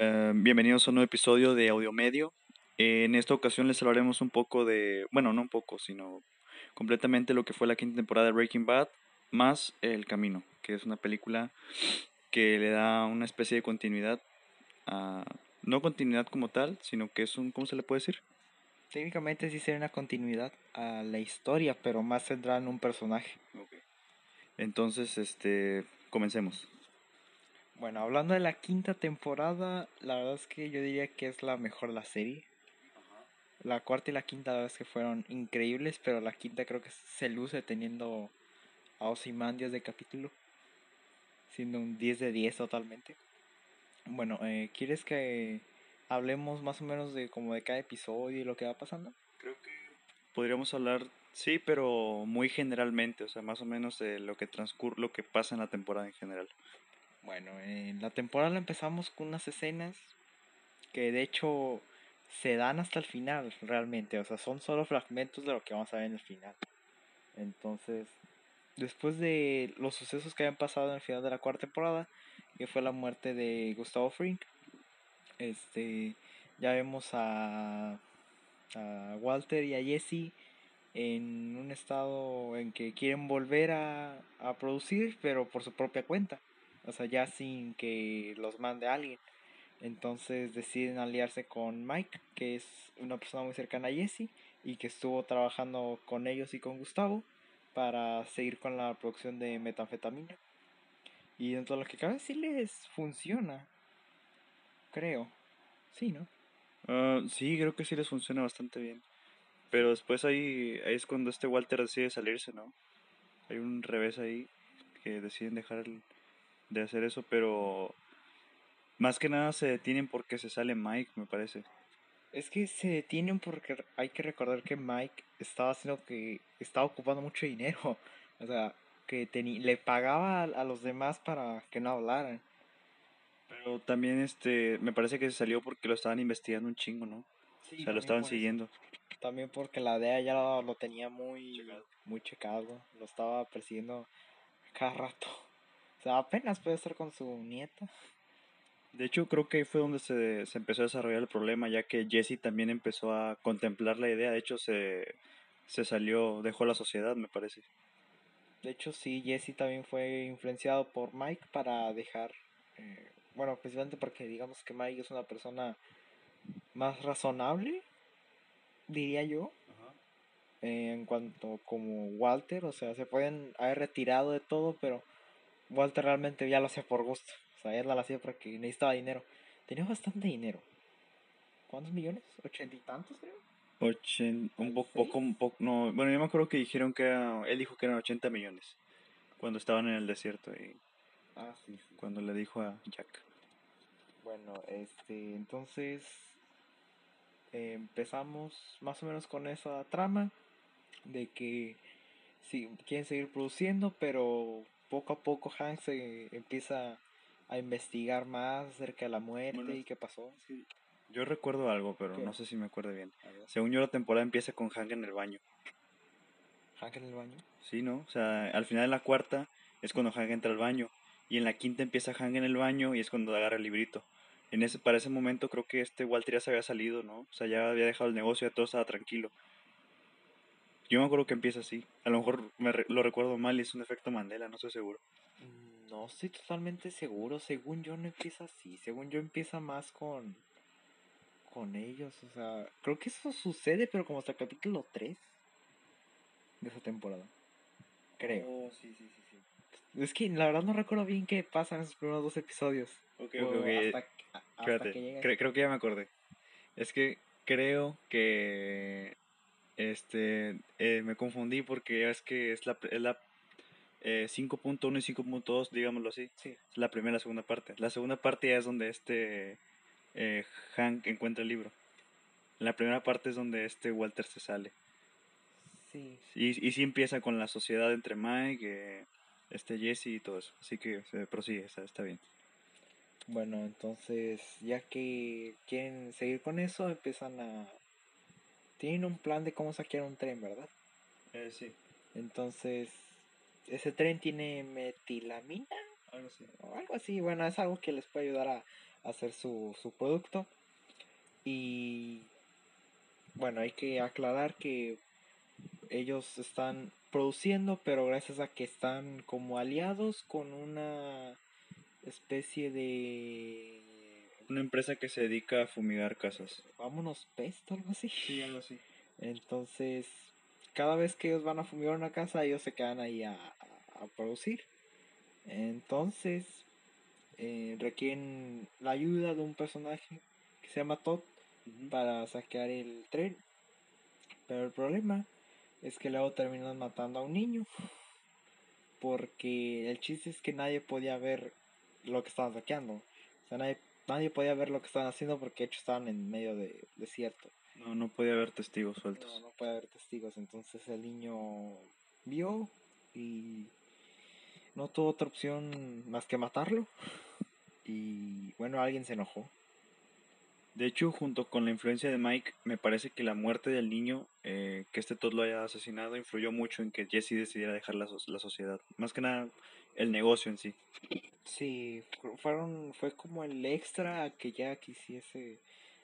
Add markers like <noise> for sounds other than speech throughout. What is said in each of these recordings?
Eh, bienvenidos a un nuevo episodio de Audio Medio. en esta ocasión les hablaremos un poco de, bueno, no un poco, sino completamente lo que fue la quinta temporada de Breaking Bad, más El Camino, que es una película que le da una especie de continuidad, a, no continuidad como tal, sino que es un, ¿cómo se le puede decir? Técnicamente sí sería una continuidad a la historia, pero más centrada en un personaje. Entonces, este, comencemos. Bueno, hablando de la quinta temporada, la verdad es que yo diría que es la mejor de la serie. La cuarta y la quinta, la verdad es que fueron increíbles, pero la quinta creo que se luce teniendo a Ozymandias de capítulo, siendo un 10 de 10 totalmente. Bueno, eh, ¿quieres que hablemos más o menos de como de cada episodio y lo que va pasando? Creo que podríamos hablar, sí, pero muy generalmente, o sea, más o menos de lo que transcurre, lo que pasa en la temporada en general. Bueno, en la temporada empezamos con unas escenas que de hecho se dan hasta el final realmente, o sea, son solo fragmentos de lo que vamos a ver en el final. Entonces, después de los sucesos que habían pasado en el final de la cuarta temporada, que fue la muerte de Gustavo Frink, este, ya vemos a, a Walter y a Jesse en un estado en que quieren volver a, a producir, pero por su propia cuenta, o sea, ya sin que los mande alguien. Entonces deciden aliarse con Mike, que es una persona muy cercana a Jesse y que estuvo trabajando con ellos y con Gustavo para seguir con la producción de metanfetamina. Y dentro de lo que cabe sí les funciona. Creo. Sí, ¿no? Ah, sí, creo que sí les funciona bastante bien. Pero después ahí, ahí es cuando este Walter decide salirse, ¿no? Hay un revés ahí que deciden dejar de hacer eso, pero más que nada se detienen porque se sale Mike, me parece. Es que se detienen porque hay que recordar que Mike estaba haciendo que estaba ocupando mucho dinero. O sea, que le pagaba a, los demás para que no hablaran. Pero también este me parece que se salió porque lo estaban investigando un chingo, ¿no? o sea, lo estaban siguiendo. También porque la DEA ya lo, tenía muy muy checado, lo estaba persiguiendo cada rato. O sea, apenas puede estar con su nieta. De hecho, creo que ahí fue donde se, se, empezó a desarrollar el problema, ya que Jesse también empezó a contemplar la idea. De hecho, se, se salió, dejó la sociedad, me parece. De hecho, sí, Jesse también fue influenciado por Mike para dejar. Eh, bueno, precisamente porque digamos que Mike es una persona más razonable, diría yo. en cuanto como Walter, o sea, se pueden haber retirado de todo, pero Walter realmente ya lo hacía por gusto. O sea, él la hacía porque necesitaba dinero. Tenía bastante dinero. ¿Cuántos millones? ¿Ochenta y tantos, creo? Ochen, un poco, un poco, no, bueno, yo me acuerdo que dijeron que él dijo que eran 80 millones cuando estaban en el desierto y ah, cuando le dijo a Jack. Bueno, este, entonces empezamos más o menos con esa trama de que sí, quieren seguir produciendo, pero poco a poco Hank se empieza a investigar más acerca de la muerte y qué pasó. Yo recuerdo algo, pero no sé si me acuerdo bien. Según yo, la temporada empieza con Hank en el baño. ¿Hank en el baño? Sí, ¿no? O sea, al final de la cuarta es cuando Hank entra al baño. Y en la quinta empieza Hank en el baño y es cuando agarra el librito. En ese, para ese momento creo que este Walter ya se había salido, ¿no? O sea, ya había dejado el negocio, ya todo estaba tranquilo. Yo me acuerdo que empieza así. A lo mejor me lo recuerdo mal y es un efecto Mandela, no estoy seguro. Mm, no estoy totalmente seguro. Según yo no empieza así. Según yo empieza más con con ellos. O sea, creo que eso sucede, pero como hasta el capítulo 3 de esa temporada. Creo. Oh, sí, sí, sí, sí. Es que la verdad no recuerdo bien qué pasa en esos primeros dos episodios. Ok, ok. Hasta, creo que ya me acordé. Es que creo que este eh, me confundí porque es que es la, es la eh, 5.1 y 5.2, digámoslo así. Sí. Es la primera y la segunda parte. La segunda parte ya es donde este eh, Hank encuentra el libro. La primera parte es donde este Walter se sale. Sí. Y, y sí empieza con la sociedad entre Mike, eh, este Jesse y todo eso. Así que se prosigue, está, está bien. Bueno, entonces, ya que quieren seguir con eso, empiezan a... Tienen un plan de cómo saquear un tren, ¿verdad? Eh, sí. Entonces, ese tren tiene metilamina. Algo así. O algo así, bueno, es algo que les puede ayudar a hacer su, su producto. Y bueno, hay que aclarar que ellos están produciendo, pero gracias a que están como aliados con una especie de... Una empresa que se dedica a fumigar casas. Vámonos, pest, algo así. Sí, algo así. Entonces, cada vez que ellos van a fumigar una casa, ellos se quedan ahí a, a, producir. Entonces, eh, requieren la ayuda de un personaje que se llama Todd para saquear el tren. Pero el problema es que luego terminan matando a un niño. Porque el chiste es que nadie podía ver lo que estaban saqueando. O sea, nadie, nadie podía ver lo que estaban haciendo porque de hecho estaban en medio de desierto. No, no podía haber testigos sueltos. No, no puede haber testigos. Entonces el niño vio y no tuvo otra opción más que matarlo. Y bueno, alguien se enojó. De hecho, junto con la influencia de Mike, me parece que la muerte del niño, eh, que este Todd lo haya asesinado, influyó mucho en que Jesse decidiera dejar la, la sociedad. Más que nada, el negocio en sí. Sí, fueron, fue como el extra que ya quisiese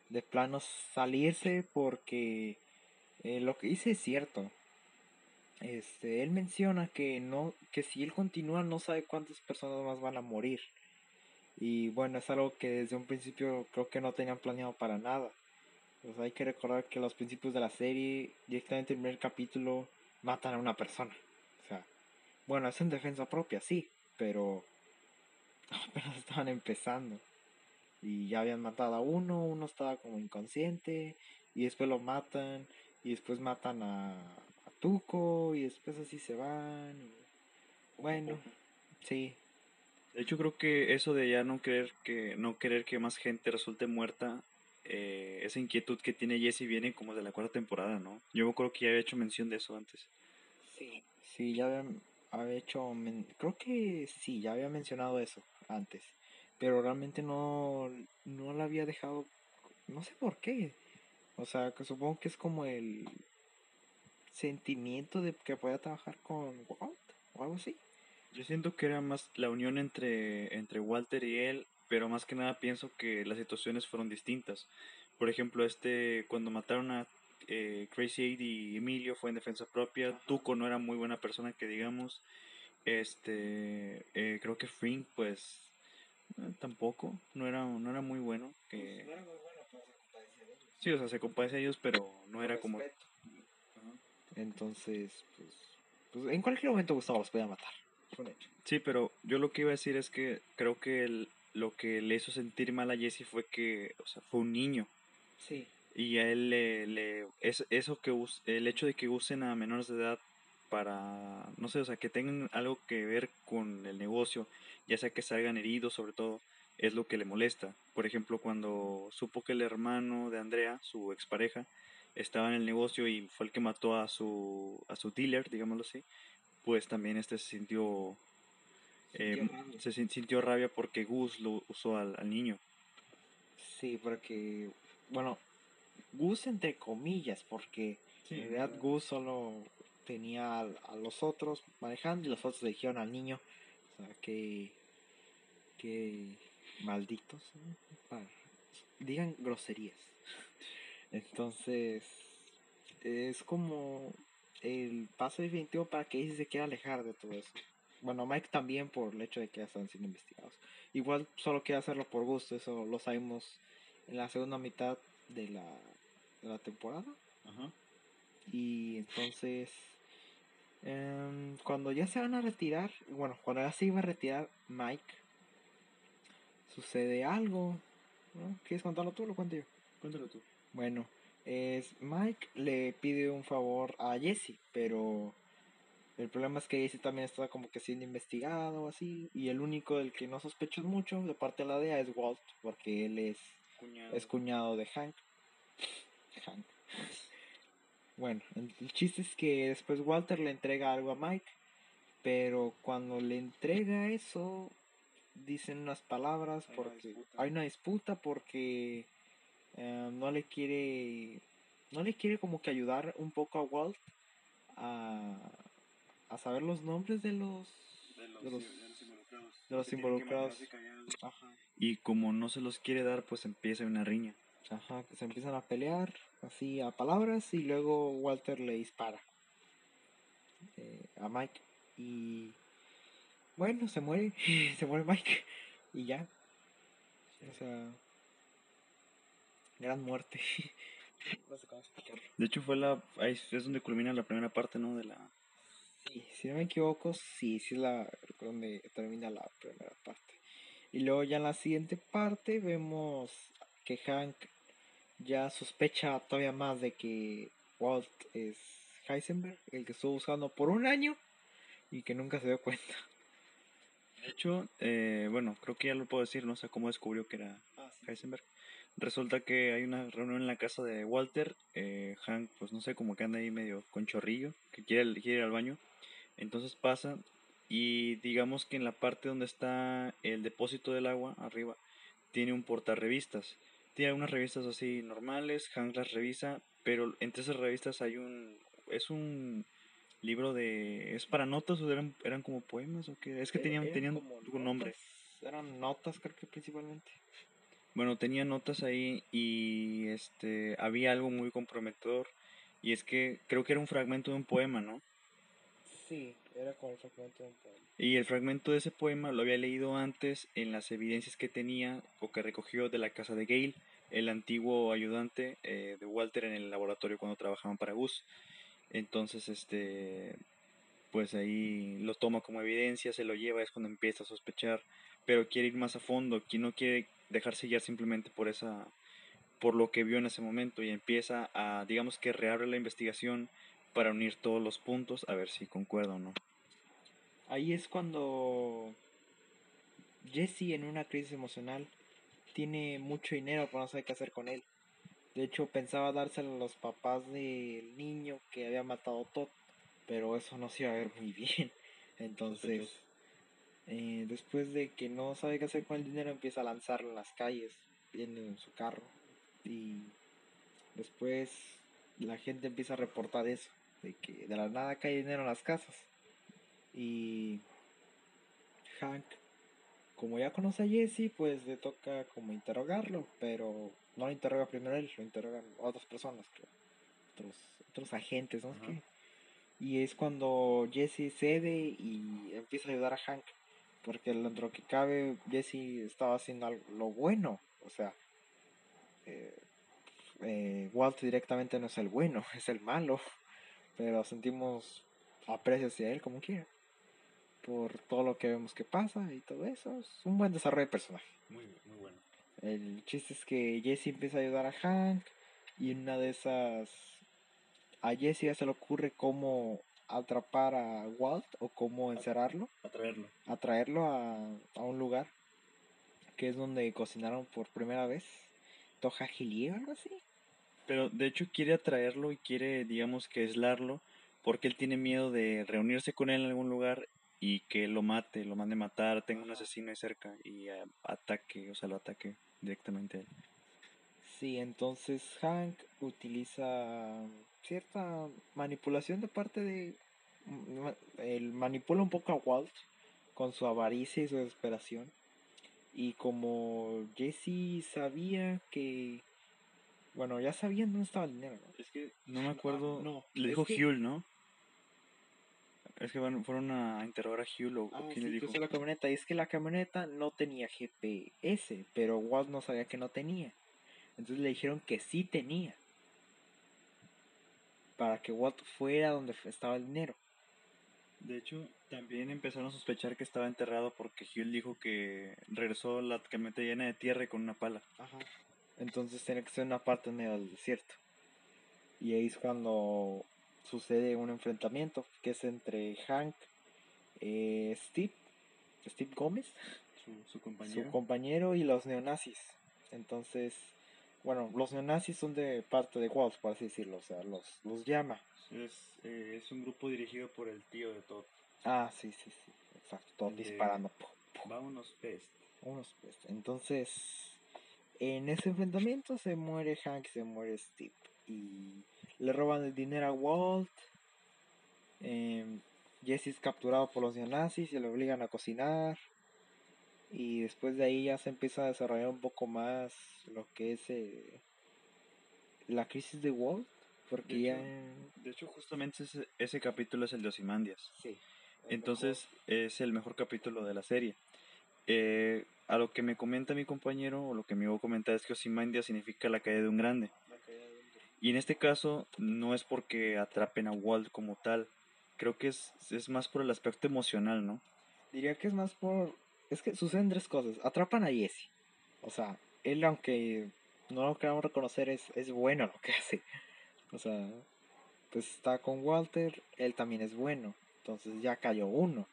de plano salirse porque eh, lo que dice es cierto. Este, él menciona que no, que si él continúa no sabe cuántas personas más van a morir. Y bueno, es algo que desde un principio creo que no tenían planeado para nada. Pues hay que recordar que los principios de la serie, directamente en el primer capítulo, matan a una persona. O sea, bueno, es en defensa propia, sí, pero <laughs> apenas estaban empezando. Y ya habían matado a uno, uno estaba como inconsciente, y después lo matan, y después matan a, a Tuco, y después así se van. bueno, sí. De hecho creo que eso de ya no querer que, no querer que más gente resulte muerta, eh, esa inquietud que tiene Jesse viene como de la cuarta temporada, ¿no? Yo creo que ya había hecho mención de eso antes. Sí, sí, ya había, había hecho, creo que sí, ya había mencionado eso antes pero realmente no, no la había dejado, no sé por qué. O sea, que supongo que es como el sentimiento de que pueda trabajar con Walt o algo así. Yo siento que era más la unión entre, entre Walter y él, pero más que nada pienso que las situaciones fueron distintas. Por ejemplo, este cuando mataron a eh, Crazy Eight y Emilio fue en defensa propia. Tuco no era muy buena persona que digamos. Este, eh, creo que Frink pues eh, tampoco, no era, no era muy bueno. Que... Pues, no era muy bueno, pero se compadecía de ellos. Sí, o sea, se compadece de ellos, pero no era como... Entonces, pues, pues, en cualquier momento Gustavo los podía matar. Sí, pero yo lo que iba a decir es que creo que lo que le hizo sentir mal a Jesse fue que, o sea, fue un niño. Sí. Y a él le, le es, eso que el hecho de que usen a menores de edad para, no sé, o sea, que tengan algo que ver con el negocio, ya sea que salgan heridos sobre todo, es lo que le molesta. Por ejemplo, cuando supo que el hermano de Andrea, su expareja, estaba en el negocio y fue el que mató a su, a su dealer, digámoslo así, pues también este se sintió, eh, se sintió rabia porque Gus lo usó al, al niño. Sí, porque, bueno, Gus entre comillas, porque en realidad Gus solo tenía a, los otros manejando y los otros le dijeron al niño, o sea, que, que malditos, digan groserías. Entonces, es como el paso definitivo para que ese se quiera alejar de todo eso. Bueno, Mike también por el hecho de que ya están siendo investigados. Igual solo quiere hacerlo por gusto, eso lo sabemos en la segunda mitad de la, de la temporada. Y entonces Em, cuando ya se van a retirar, bueno, cuando ya se iba a retirar Mike, sucede algo. ¿no? ¿Quieres contarlo tú o lo cuento yo? Cuéntalo tú. Bueno, es Mike le pide un favor a Jesse, pero el problema es que Jesse también está como que siendo investigado o así, y el único del que no sospecho mucho de parte de la DEA es Walt, porque él es cuñado, es cuñado de Hank. Hank. Bueno, el chiste es que después Walter le entrega algo a Mike, pero cuando le entrega eso, dicen unas palabras porque hay una disputa porque eh, no le quiere no le quiere como que ayudar un poco a Walt a, a saber los nombres de los de los, de los involucrados. Ajá. Y como no se los quiere dar, pues empieza una riña. Ajá, se empiezan a pelear así a palabras y luego Walter le dispara eh, a Mike y bueno, se muere, <laughs> se muere Mike y ya. O sea, gran muerte. no sé cómo explicarlo. De hecho fue la ahí es donde culmina la primera parte, ¿no? De la Sí, si no me equivoco, sí, sí es la donde termina la primera parte. Y luego ya en la siguiente parte vemos que Hank ya sospecha todavía más de que Walt es Heisenberg, el que estuvo buscando por un año y que nunca se dio cuenta. De hecho, eh, bueno, creo que ya lo puedo decir, no sé cómo descubrió que era ah, Heisenberg. Resulta que hay una reunión en la casa de Walter. Eh, Hank, pues no sé, como que anda ahí medio con chorrillo, que quiere, quiere ir al baño. Entonces pasa y digamos que en la parte donde está el depósito del agua, arriba, tiene un portarrevistas. Tiene unas revistas así normales, Hank las revisa, pero entre esas revistas hay un... es un libro de... ¿Es para notas o eran, eran como poemas o qué? Es que tenían, tenían un nombre. Eran notas creo que principalmente. Bueno, tenía notas ahí y este había algo muy comprometedor y es que creo que era un fragmento de un poema, ¿no? Sí, era como el fragmento de un poema. Y el fragmento de ese poema lo había leído antes en las evidencias que tenía o que recogió de la casa de Gale, el antiguo ayudante eh, de Walter en el laboratorio cuando trabajaban para Gus. Entonces, este, pues ahí lo toma como evidencia, se lo lleva, es cuando empieza a sospechar, pero quiere ir más a fondo, no quiere dejarse guiar simplemente por esa por lo que vio en ese momento y empieza a digamos que reabre la investigación para unir todos los puntos a ver si concuerda o no. Ahí es cuando Jesse en una crisis emocional tiene mucho dinero pero no sabe qué hacer con él. De hecho pensaba dárselo a los papás del niño que había matado a Todd, pero eso no se iba a ver muy <laughs> bien. Entonces, eh, después de que no sabe qué hacer con el dinero, empieza a lanzarlo en las calles, viene en su carro. Y después la gente empieza a reportar eso de que de la nada cae dinero en las casas. Y Hank, como ya conoce a Jesse, pues le toca como interrogarlo, pero no lo interroga primero él, lo interrogan otras personas, Otros, otros agentes, ¿no? Y es cuando Jesse cede y empieza a ayudar a Hank. Porque dentro que cabe, Jesse estaba haciendo algo, lo bueno. O sea, eh, eh, Walt directamente no es el bueno, <laughs> es el malo pero sentimos aprecio hacia él como quiera. Por todo lo que vemos que pasa y todo eso. Es un buen desarrollo de personaje. Muy, muy bueno. El chiste es que Jesse empieza a ayudar a Hank. Y una de esas. A Jesse ya se le ocurre cómo atrapar a Walt o cómo encerrarlo. Atraerlo. Atraerlo a, a un lugar. Que es donde cocinaron por primera vez. Toja o algo así. Pero de hecho quiere atraerlo y quiere, digamos, que aislarlo, porque él tiene miedo de reunirse con él en algún lugar y que lo mate, lo mande matar, tenga un asesino ahí cerca y eh, ataque, o sea, lo ataque directamente a él. Sí, entonces Hank utiliza cierta manipulación de parte de... Él manipula un poco a Walt con su avaricia y su desesperación. Y como Jesse sabía que bueno, ya sabían dónde estaba el dinero, ¿no? Es que no me acuerdo. no, le dijo Huel, ¿no? Es que fueron a interrogar a Huel o, ah, quién le dijo. la camioneta. Y es que la camioneta no tenía GPS, pero Walt no sabía que no tenía. Entonces le dijeron que sí tenía. Para que Walt fuera donde estaba el dinero. De hecho, también empezaron a sospechar que estaba enterrado porque Huel dijo que regresó la camioneta llena de tierra y con una pala. Ajá. Entonces tiene que ser una parte en el desierto. Y ahí es cuando sucede un enfrentamiento que es entre Hank, eh, Steve, Steve Gómez, su, compañero. su compañero y los neonazis. Entonces, bueno, los neonazis son de parte de Waltz, por así decirlo, o sea, los, los llama. Es, eh, es un grupo dirigido por el tío de Todd. Ah, sí, sí, sí, exacto, Todd disparando. Va unos pest. Unos pest. Entonces, en ese enfrentamiento se muere Hank, se muere Steve. Y le roban el dinero a Walt. Eh, Jesse es capturado por los neonazis y le obligan a cocinar. Y después de ahí ya se empieza a desarrollar un poco más lo que es eh, la crisis de Walt. Porque De ya. hecho- De hecho, justamente ese, ese capítulo es el de Ozymandias. Sí. Entonces es el mejor capítulo de la serie. Eh, a lo que me comenta mi compañero, o lo que me iba a comentar es que Ozymandias significa la caída de un grande. Y en este caso no es porque atrapen a Walt como tal. Creo que es, es más por el aspecto emocional, ¿no? Diría que es más por. Es que suceden tres cosas. Atrapan a Jesse. O sea, él, aunque no lo queramos reconocer, es, es bueno lo que <laughs> hace. O sea, pues está con Walter, él también es bueno. Entonces ya cayó uno.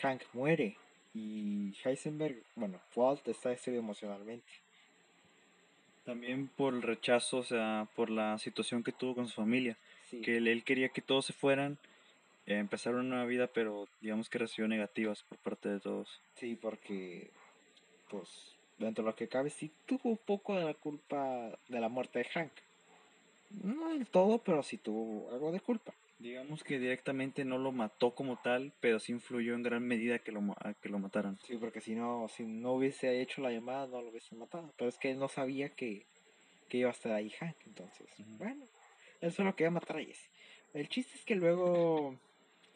Hank muere. Y Heisenberg, bueno, Walt está destruido emocionalmente. También por el rechazo, o sea, por la situación que tuvo con su familia. Sí. Que él, él quería que todos se fueran, empezar una nueva vida, pero digamos que recibió negativas por parte de todos. Sí, porque, pues, dentro de lo que cabe, sí tuvo un poco de la culpa de la muerte de Hank. No del todo, pero sí tuvo algo de culpa. Digamos que directamente no lo mató como tal, pero sí influyó en gran medida que lo, a que lo mataran. Sí, porque si no, si no hubiese hecho la llamada, no lo hubiese matado. Pero es que él no sabía que, que iba a estar ahí Hank. Entonces, bueno, él solo quería matar a Jesse. El chiste es que luego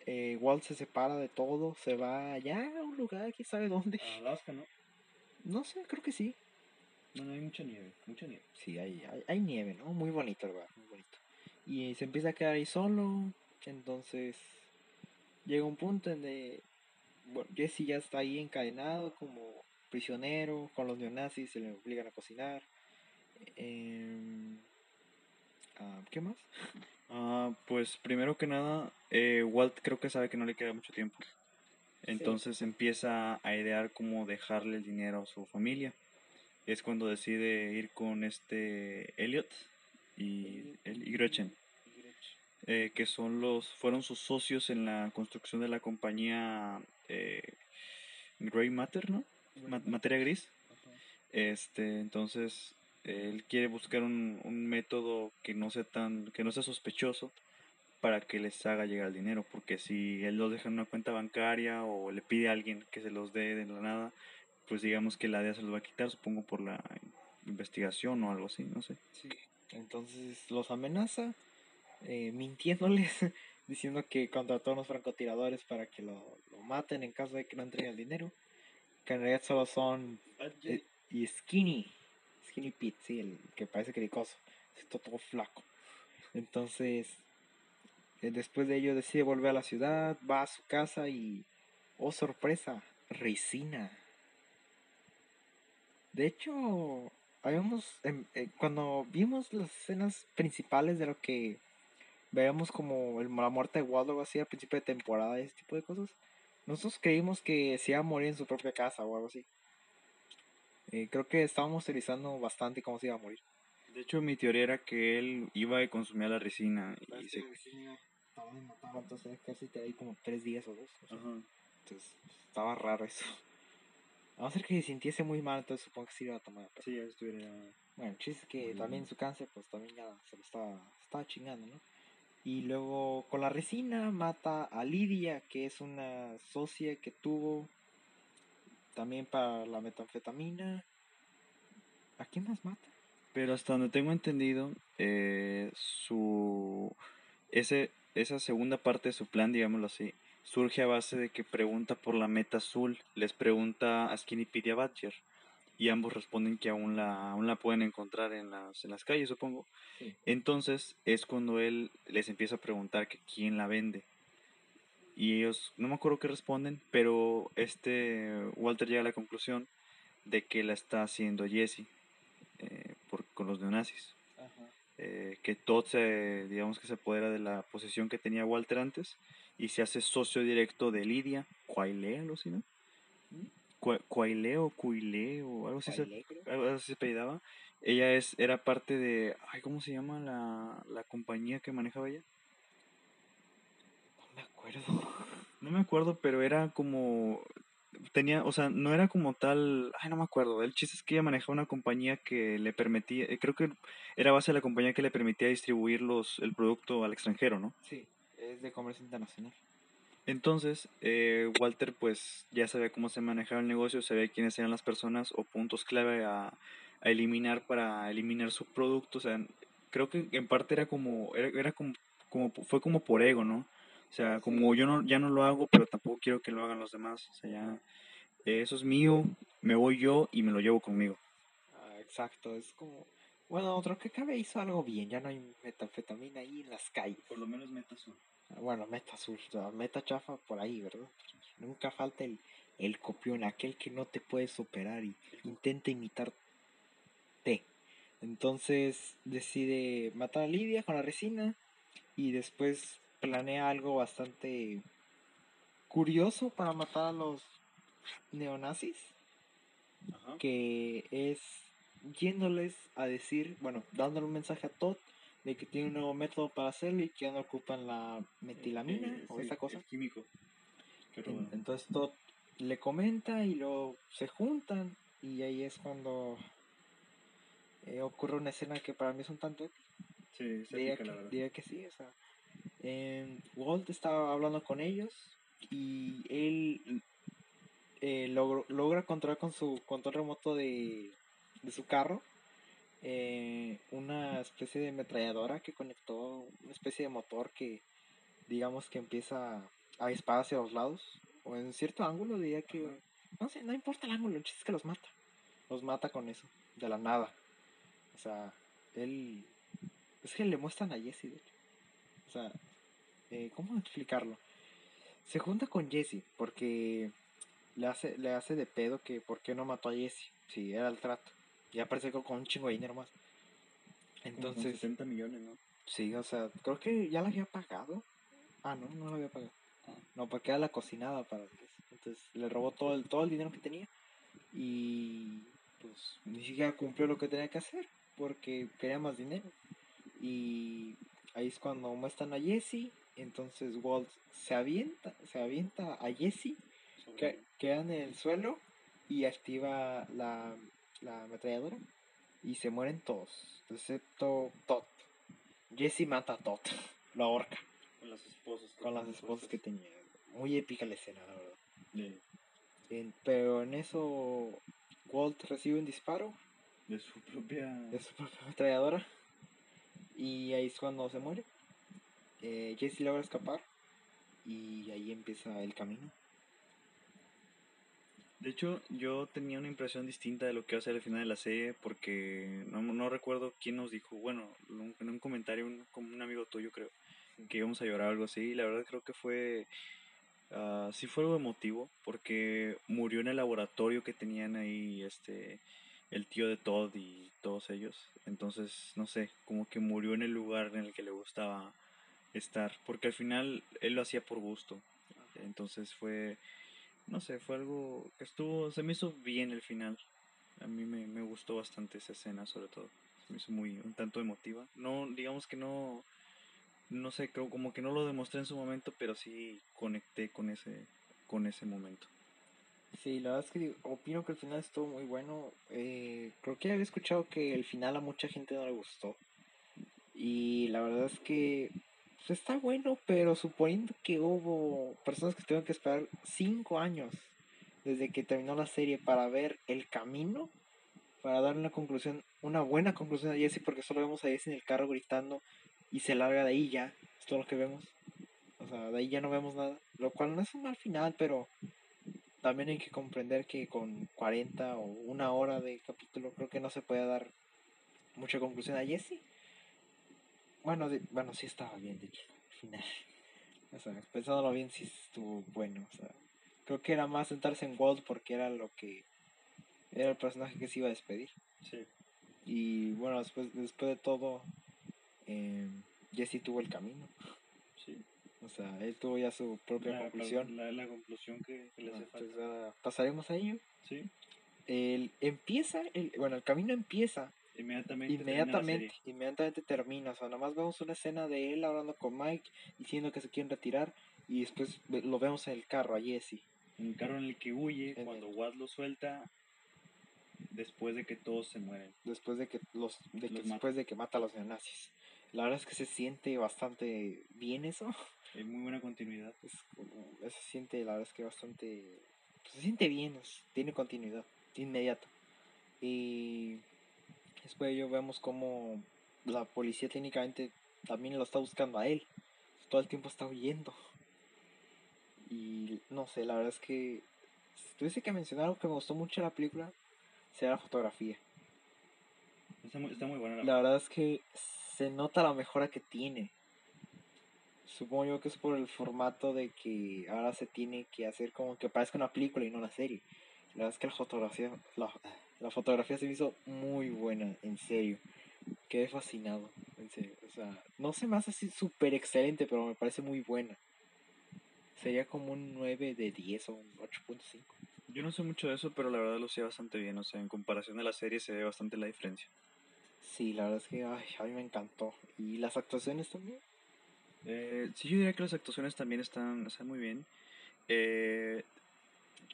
eh, Walt se separa de todo, se va allá a un lugar, quién sabe dónde. Alaska, ¿no? No sé, creo que sí. No, hay mucha nieve, mucha nieve. Sí, hay, hay, hay nieve, ¿no? Muy bonito el lugar, muy bonito. Y se empieza a quedar ahí solo. Entonces llega un punto en de bueno, Jesse ya está ahí encadenado como prisionero con los neonazis, se le obligan a cocinar. Ah, ¿Qué más? Ah, pues primero que nada, eh, Walt creo que sabe que no le queda mucho tiempo. Entonces empieza a idear cómo dejarle el dinero a su familia. Es cuando decide ir con este Elliot y, el, y Gretchen, eh, que son los, fueron sus socios en la construcción de la compañía eh, Grey Matter, ¿no? Ma- materia gris. Este, entonces él quiere buscar un, un método que no sea tan, que no sea sospechoso para que les haga llegar el dinero, porque si él los deja en una cuenta bancaria o le pide a alguien que se los dé de la nada, pues digamos que la DEA se los va a quitar, supongo por la investigación o algo así, no sé. Sí. Entonces los amenaza, eh, mintiéndoles, <laughs> diciendo que contrató a unos francotiradores para que lo, lo maten en caso de que no entreguen el dinero. Que en realidad solo son. eh, y Skinny, Skinny Pete, sí, el que parece cricoso, está todo flaco. Entonces, eh, después de ello decide volver a la ciudad, va a su casa y. Oh, sorpresa, Ricina. De hecho, habíamos, em, eh, cuando vimos las escenas principales de lo que veíamos como el, la muerte de Walt o algo así al principio de temporada ese tipo de cosas, nosotros creímos que se iba a morir en su propia casa o algo así. Eh, creo que estábamos teorizando bastante cómo se iba a morir. De hecho, mi teoría era que él iba y consumía la resina y se... entonces casi te ahí como tres días o dos. o sea, Ajá. Entonces, estaba raro eso. A no ser que se sintiese muy mal, entonces supongo que sí iba a tomar. pero- Sí, ya estuviera... Bueno, el chiste es que Mm. también su cáncer, pues también ya se lo estaba, estaba chingando, ¿no? Y luego con la resina mata a Lidia, que es una socia que tuvo también para la metanfetamina. ¿A quién más mata? Pero hasta donde tengo entendido, eh, su ese esa segunda parte de su plan, digámoslo así, surge a base de que pregunta por la meta azul, les pregunta a Skinny Pete y a Badger, y ambos responden que aún la aún la pueden encontrar en las en las calles, supongo. Sí. Entonces es cuando él les empieza a preguntar que quién la vende. Y ellos, no me acuerdo qué responden, pero este Walter llega a la conclusión de que la está haciendo Jesse eh, por, con los neonazis. Eh, que Todd se, digamos que se apodera de la posición que tenía Walter antes y se hace socio directo de Lidia, Quaile, algo así, ¿no? Qua- Quaile o Cuile o algo así se, algo así se apellidaba. Ella es, era parte de, ay, ¿cómo se llama la, la compañía que manejaba ella? No me acuerdo. No me acuerdo, pero era como tenía, o sea, no era como tal, ay, no me acuerdo. El chiste es que ella manejaba una compañía que le permitía, eh, creo que era base de la compañía que le permitía distribuir los, el producto al extranjero, ¿no? Sí, es de comercio internacional. Entonces, eh, Walter pues ya sabía cómo se manejaba el negocio, sabía quiénes eran las personas o puntos clave a, a eliminar para eliminar su producto. O sea, creo que en parte era como, era, era como, como, fue como por ego, ¿no? O sea, como yo no, ya no lo hago, pero tampoco quiero que lo hagan los demás. O sea, ya, eso es mío, me voy yo y me lo llevo conmigo. Ah, exacto, es como, bueno, otro que cabe hizo algo bien, ya no hay metanfetamina ahí en las calles. Por lo menos meta azul. Ah, Bueno, meta o meta chafa por ahí, ¿verdad? Nunca falta el, el copión, aquel que no te puede superar y intenta imitar T. Entonces decide matar a Lidia con la resina y después planea algo bastante curioso para matar a los neonazis, Ajá. que es yéndoles a decir, bueno, dándole un mensaje a Todd de que tiene un nuevo método para hacerlo y que ya no ocupan la metilamina Eh, o esa cosa. químico. Pero En- bueno. Entonces Todd le comenta y luego se juntan y ahí es cuando eh, ocurre una escena que para mí es un tanto. Sí, Diría que, diría que sí, o sea, em, Walt estaba hablando con ellos y él eh, logró- logra controlar con su control remoto de, de su carro eh, una especie de ametralladora que conectó una especie de motor que digamos que empieza a disparar hacia los lados o en cierto ángulo diría que no sé, no importa el ángulo, el chiste es que los mata. Los mata con eso, de la nada. O sea, él es que le muestran a Jesse, de hecho. O sea, eh, ¿cómo explicarlo? Se junta con Jesse porque le hace, le hace de pedo que por qué no mató a Jesse. Si era el trato. Ya parece que con un chingo de dinero más. Como Entonces, 60 millones, ¿no? sí, o sea, creo que ya la había pagado. Ah, no, no la había pagado. No, porque era la cocinada para Jesse. Entonces le robó todo el, todo el dinero que tenía. Y pues ni siquiera cumplió lo que tenía que hacer. Porque quería más dinero. Y ahí es cuando muestran a Jesse. Entonces Walt se avienta, se avienta a Jesse, que, queda en el suelo y activa la, la ametralladora. Y se mueren todos, excepto Todd. Jesse mata a Todd, lo ahorca Con las esposas. con las esposas que tenía. Muy épica la escena, la verdad. En- pero en eso Walt recibe un disparo de su propia... de su propia ametralladora y ahí es cuando se muere. Eh, Jesse logra escapar y ahí empieza el camino. De hecho, yo tenía una impresión distinta de lo que iba a ser el final de la serie porque no, no recuerdo quién nos dijo, bueno, un- en un comentario, un, como un amigo tuyo creo, que íbamos a llorar o algo así. Y la verdad creo que fue, ah, sí fue algo emotivo porque murió en el laboratorio que tenían ahí este, el tío de Todd y todos ellos. Entonces, no sé, como que murió en el lugar en el que le gustaba estar, porque al final él lo hacía por gusto. Entonces fue, no sé, fue algo que estuvo, se me hizo bien el final. A mí me, me gustó bastante esa escena, sobre todo. Se me hizo muy, un tanto emotiva. No, digamos que no, no sé, creo como que no lo demostré en su momento, pero sí conecté con ese, con ese momento. Sí, la verdad es que opino que el final estuvo muy bueno. Eh, creo que había escuchado que el final a mucha gente no le gustó. Y la verdad es que pues, está bueno, pero suponiendo que hubo personas que tuvieron que esperar cinco años desde que terminó la serie para ver el camino, para dar una conclusión, una buena conclusión a Jesse, porque solo vemos a Jesse en el carro gritando y se larga de ahí ya, es todo lo que vemos. O sea, de ahí ya no vemos nada, lo cual no es un mal final, pero también hay que comprender que con 40 o una hora de capítulo creo que no se puede dar mucha conclusión a Jesse. Bueno, de- bueno, sí estaba bien, de hecho, al final. O sea, pensándolo bien, sí estuvo bueno. O sea, creo que era más sentarse en Walt porque era lo que era el personaje que se iba a despedir. Sí. Y bueno, después, después de todo, eh, Jesse tuvo el camino. Sí. O sea, él tuvo ya su propia La, conclusión. la, la conclusión que, que le Ah, hace entonces, falta. pasaremos a ello. Sí. El, empieza, el, bueno, el camino empieza Inmediatamente. termina inmediatamente, serie. inmediatamente termina. O sea, nada más vemos una escena de él hablando con Mike, diciendo que se quieren retirar, y después lo vemos en el carro a Jesse. Un carro en el que huye, En cuando el- Watt lo suelta, Después de que todos se mueren. Después de que los, de después de que mata a los neonazis. La verdad es que se siente bastante bien eso. Hay muy buena continuidad. Es como- se siente, la verdad es que bastante. pues, se siente bien, es- tiene continuidad, inmediato. Y después de ello vemos como la policía técnicamente también lo está buscando a él. Todo el tiempo está huyendo. Y no sé, la verdad es que si tuviese que mencionar algo que me gustó mucho de la película, será la fotografía. Está muy, está muy buena la, La verdad es que se nota la mejora que tiene. Supongo yo que es por el formato de que ahora se tiene que hacer como que parezca una película y no una serie. La verdad es que la fotografía, la, la fotografía se me hizo muy buena, en serio. Quedé fascinado, en serio. O sea, no se me hace así súper excelente, pero me parece muy buena. Sería como un 9 de 10 o un 8.5. Yo no sé mucho de eso, pero la verdad lo sé bastante bien. O sea, en comparación a la serie se ve bastante la diferencia. Sí, la verdad es que ay, a mí me encantó. Y las actuaciones también. Eh, sí, yo diría que las actuaciones también están, están muy bien. Eh,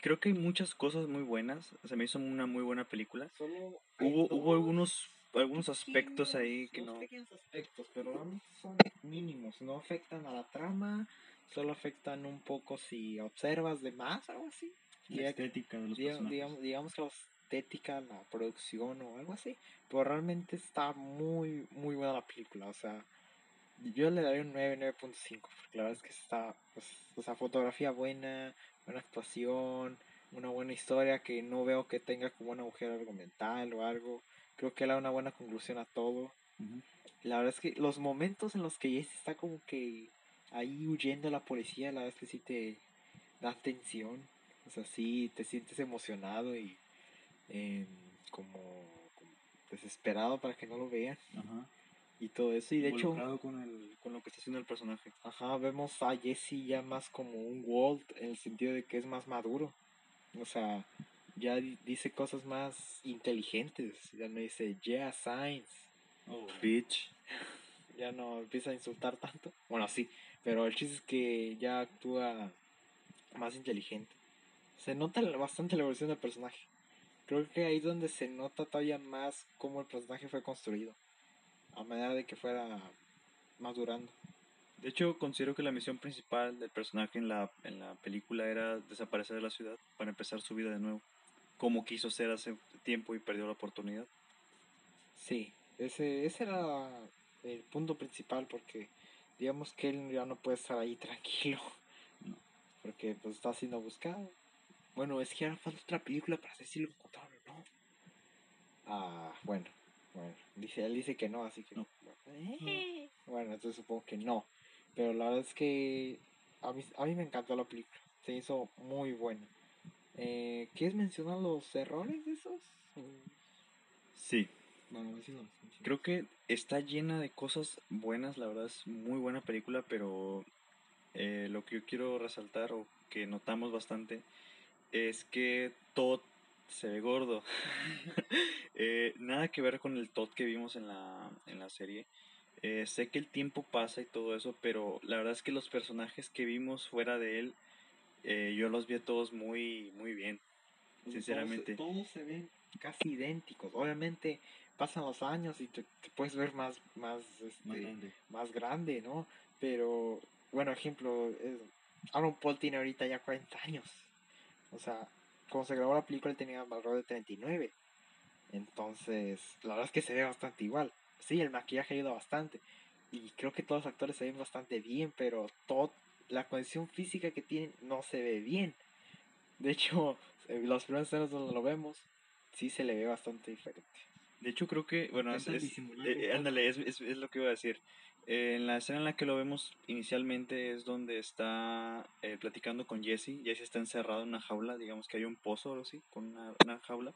creo que hay muchas cosas muy buenas. Se me hizo una muy buena película. Solo Hubo, hubo algunos, algunos aspectos ahí que no... pequeños aspectos, pero realmente son mínimos. No afectan a la trama, solo afectan un poco si observas de más, algo así. La Diga- estética de los diga- personajes. digamos, digamos que la estética, la producción o algo así. Pero realmente está muy, muy buena la película. O sea, yo le daría un 9, 9.5. Porque la verdad es que está, pues, o sea, fotografía buena, buena actuación, una buena historia que no veo que tenga como un agujero argumental o algo. Creo que le da una buena conclusión a todo. La verdad es que los momentos en los que Jesse está como que ahí huyendo de la policía, la verdad es que sí te da tensión. O sea, sí te sientes emocionado y em, como, como desesperado para que no lo vean Ajá. Y todo eso. Y de hecho, con, el, con lo que está haciendo el personaje. ajá, vemos a Jesse ya más como un Walt en el sentido de que es más maduro. O sea, ya di- dice cosas más inteligentes. Ya no dice, yeah, science. Oh, bitch. ya no empieza a insultar tanto. Bueno, sí, pero el chiste es que ya actúa más inteligente. Se nota bastante la evolución del personaje. Creo que ahí es donde se nota todavía más cómo el personaje fue construido. A medida de que fuera madurando. De hecho, considero que la misión principal del personaje en la, en la película era desaparecer de la ciudad para empezar su vida de nuevo. Como quiso ser hace tiempo y perdió la oportunidad. Sí, ese, ese era el punto principal porque digamos que él ya no puede estar ahí <laughs> tranquilo. No. Porque pues está siendo buscado. Bueno, es que ahora falta otra película para si lo encontraron o no. Ah, bueno, bueno. Dice, él dice que no, así que No. Bueno, <laughs> Bueno, entonces supongo que no. Pero la verdad es que a mí, a mí me encantó la película. Se hizo muy buena. Eh, ¿Quieres mencionar los errores de esos? Sí, Bueno, a ver si los mencionas. creo que está llena de cosas buenas, la verdad es muy buena película, pero eh, lo que yo quiero resaltar o que notamos bastante es que Todd se ve gordo. <laughs> Eh, nada que ver con el Todd que vimos en la, en la serie. Eh, sé que el tiempo pasa y todo eso, pero la verdad es que los personajes que vimos fuera de él, eh, yo los vi a todos muy, muy bien. Sinceramente. Todos, se ven casi idénticos. Obviamente pasan los años y te, te puedes ver más, más, este, más grande, ¿no? Pero, bueno, ejemplo, Aaron Paul tiene ahorita ya 40 años. O sea, cuando se grabó la película él tenía alrededor de 39. Entonces, la verdad es que se ve bastante igual. Sí, el maquillaje ayuda bastante. Y creo que todos los actores se ven bastante bien, pero todo, la condición física que tienen no se ve bien. De hecho, <laughs> eh, las primeras escenas donde lo vemos, sí se le ve bastante diferente. De hecho, creo que, bueno, es, es- eh, ándale, es, es, es lo que iba a decir. Eh, en la escena en la que lo vemos inicialmente es donde está eh, platicando con Jesse. Jesse está encerrado en una jaula, digamos que hay un pozo o algo así, con una, una jaula.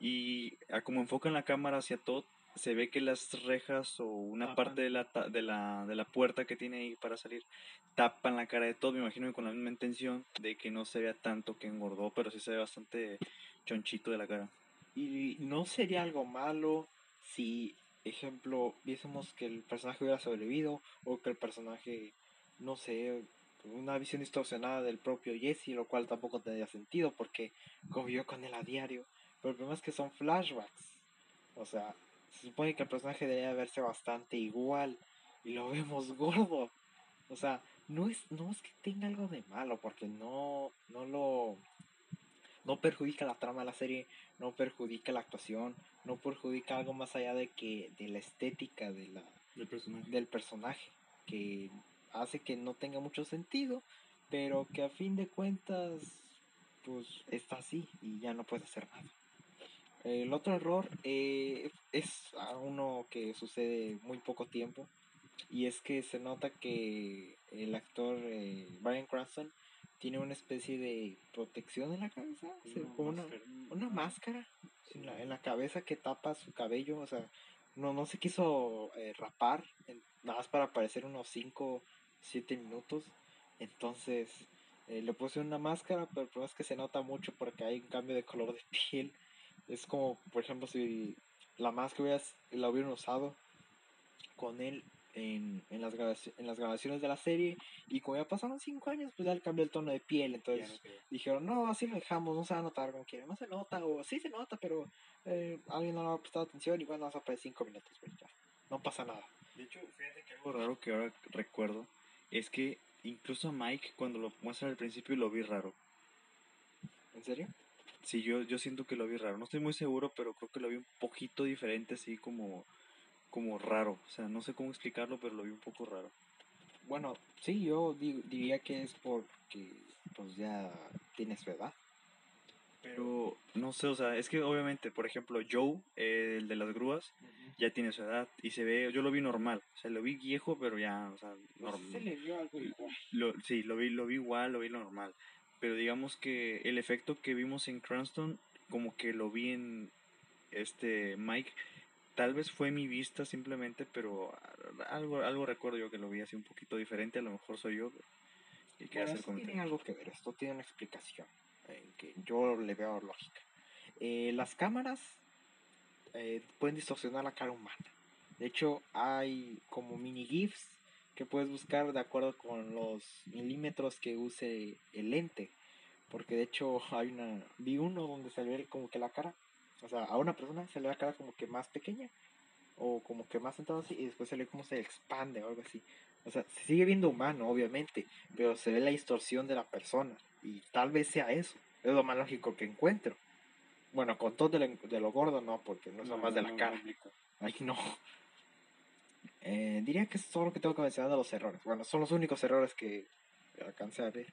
Y a como enfocan la cámara hacia Todd, se ve que las rejas o una parte de la, de, la, de la puerta que tiene ahí para salir tapan la cara de Todd. Me imagino que con la misma intención de que no se vea tanto que engordó, pero sí se ve bastante chonchito de la cara. Y no sería algo malo si, ejemplo, viésemos que el personaje hubiera sobrevivido o que el personaje, no sé, una visión distorsionada del propio Jesse, lo cual tampoco tendría sentido porque convivió con él a diario. Pero el problema es que son flashbacks. O sea, se supone que el personaje debería verse bastante igual y lo <laughs> vemos gordo. O sea, no es, no es que tenga algo de malo, porque no, no lo no perjudica la trama de la serie, no perjudica la actuación, no perjudica algo más allá de que de la estética de la, del, personaje. del personaje, que hace que no tenga mucho sentido, pero que a fin de cuentas pues está así y ya no puede hacer nada. El otro error eh, es uno que sucede muy poco tiempo y es que se nota que el actor eh, Brian Cranston tiene una especie de protección en la cabeza, como una, una máscara en, la, en, la, cabeza que tapa su cabello, o sea, no, no se quiso eh, rapar, nada más para aparecer unos 5, 7 minutos, entonces eh, le puse una máscara, pero el problema es que se nota mucho porque hay un cambio de color de <laughs> piel, es como, por ejemplo, si la máscara la hubieran usado con él en, en, las en las grabaciones de la serie y como ya pasaron cinco años, pues ya le cambió el tono de piel, entonces dijeron, no, así lo dejamos, no se va a notar como quiera, no se nota, o sí se nota, pero eh, alguien no le ha prestado atención y bueno, vas a aparecer cinco minutos, pues ya, no pasa nada. De hecho, fíjate que algo raro que ahora recuerdo es que incluso Mike cuando lo muestra al principio lo vi raro. ¿En serio? Sí, yo, yo siento que lo vi raro. No estoy muy seguro, pero creo que lo vi un poquito diferente, así como como raro. O sea, no sé cómo explicarlo, pero lo vi un poco raro. Bueno, sí, yo diría que es porque pues ya tiene su edad. Pero no sé, o sea, es que obviamente, por ejemplo, Joe, el de las grúas, ya tiene su edad y se ve, yo lo vi normal, o sea, lo vi viejo, pero ya, o sea, pues normal. Se le vio algo igual. Lo, sí, lo vi, lo vi igual, lo vi normal. Pero digamos que el efecto que vimos en Cranston, como que lo vi en este Mike, tal vez fue mi vista simplemente, pero algo, algo recuerdo yo que lo vi así un poquito diferente, a lo mejor soy yo. Y bueno, esto tiene algo que ver, esto tiene una explicación en que yo le veo lógica. Eh, las cámaras eh, pueden distorsionar la cara humana. De hecho, hay como mini GIFs que puedes buscar de acuerdo con los milímetros que use el lente. Porque de hecho <laughs> hay una, vi uno donde se ve como que la cara o sea, a una persona se le da la cara como que más pequeña o como que más sentado así y después se ve como se expande o algo así. O sea, se sigue viendo humano, obviamente, pero se ve la distorsión de la persona y tal vez sea eso. Es lo más lógico que encuentro. Bueno, con todo de lo, gordo no, porque no es lo más de la cara. Ay, no. Eh, diría que es todo lo que tengo que mencionar de los errores. Bueno, son los únicos errores que alcancé a ver.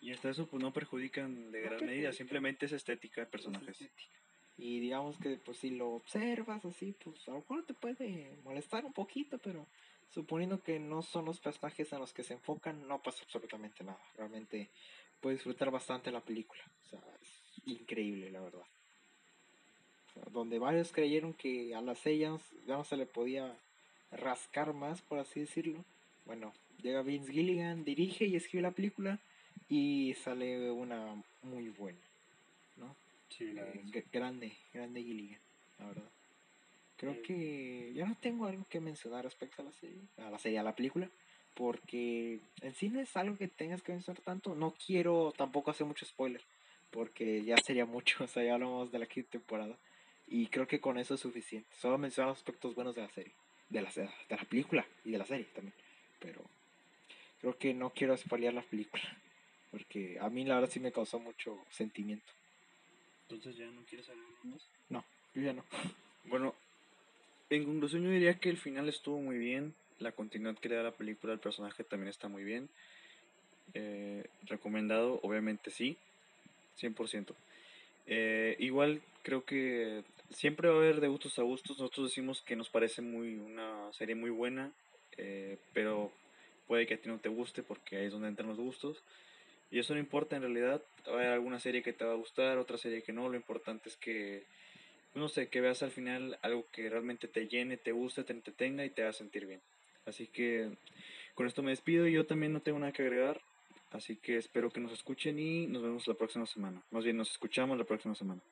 Y hasta eso pues no perjudican de gran medida, simplemente es estética de personajes. Y digamos que pues si lo observas así, pues a lo mejor te puede molestar un poquito, pero suponiendo que no son los personajes en los que se enfocan, no pasa absolutamente nada. Realmente puedes disfrutar bastante la película. O sea, es increíble, la verdad. donde varios creyeron que a las ellas ya no se le podía rascar más, por así decirlo. Bueno, llega Vince Gilligan, dirige y escribe la película y sale una muy buena, ¿no? Sí, eh, grande, grande Gilligan, la verdad. Creo que ya no tengo algo que mencionar respecto a la serie, a la serie, a la película, porque en sí no es algo que tengas que mencionar tanto. No quiero tampoco hacer mucho spoiler, porque ya sería mucho, <laughs> o sea, ya hablamos de la quinta temporada. Y creo que con eso es suficiente. Solo mencionar los aspectos buenos de la serie, de la, de la película y de la serie también. Pero creo que no quiero spoilear la película. Porque a mí la verdad sí me causó mucho sentimiento. Entonces ya no quieres hablar más? No, yo ya no. Bueno, en conclusión yo diría que el final estuvo muy bien. La continuidad que le da la película al personaje también está muy bien. Eh, recomendado, obviamente sí, 100%. Eh, igual creo que siempre va a haber de gustos a gustos. Nosotros decimos que nos parece muy una serie muy buena, eh, pero puede que a ti no te guste porque ahí es donde entran los gustos. Y eso no importa en realidad. Haber alguna serie que te va a gustar, otra serie que no. Lo importante es que, no sé, que veas al final algo que realmente te llene, te guste, te entretenga y te haga sentir bien. Así que con esto me despido. Yo también no tengo nada que agregar. Así que espero que nos escuchen y nos vemos la próxima semana. Más bien, nos escuchamos la próxima semana.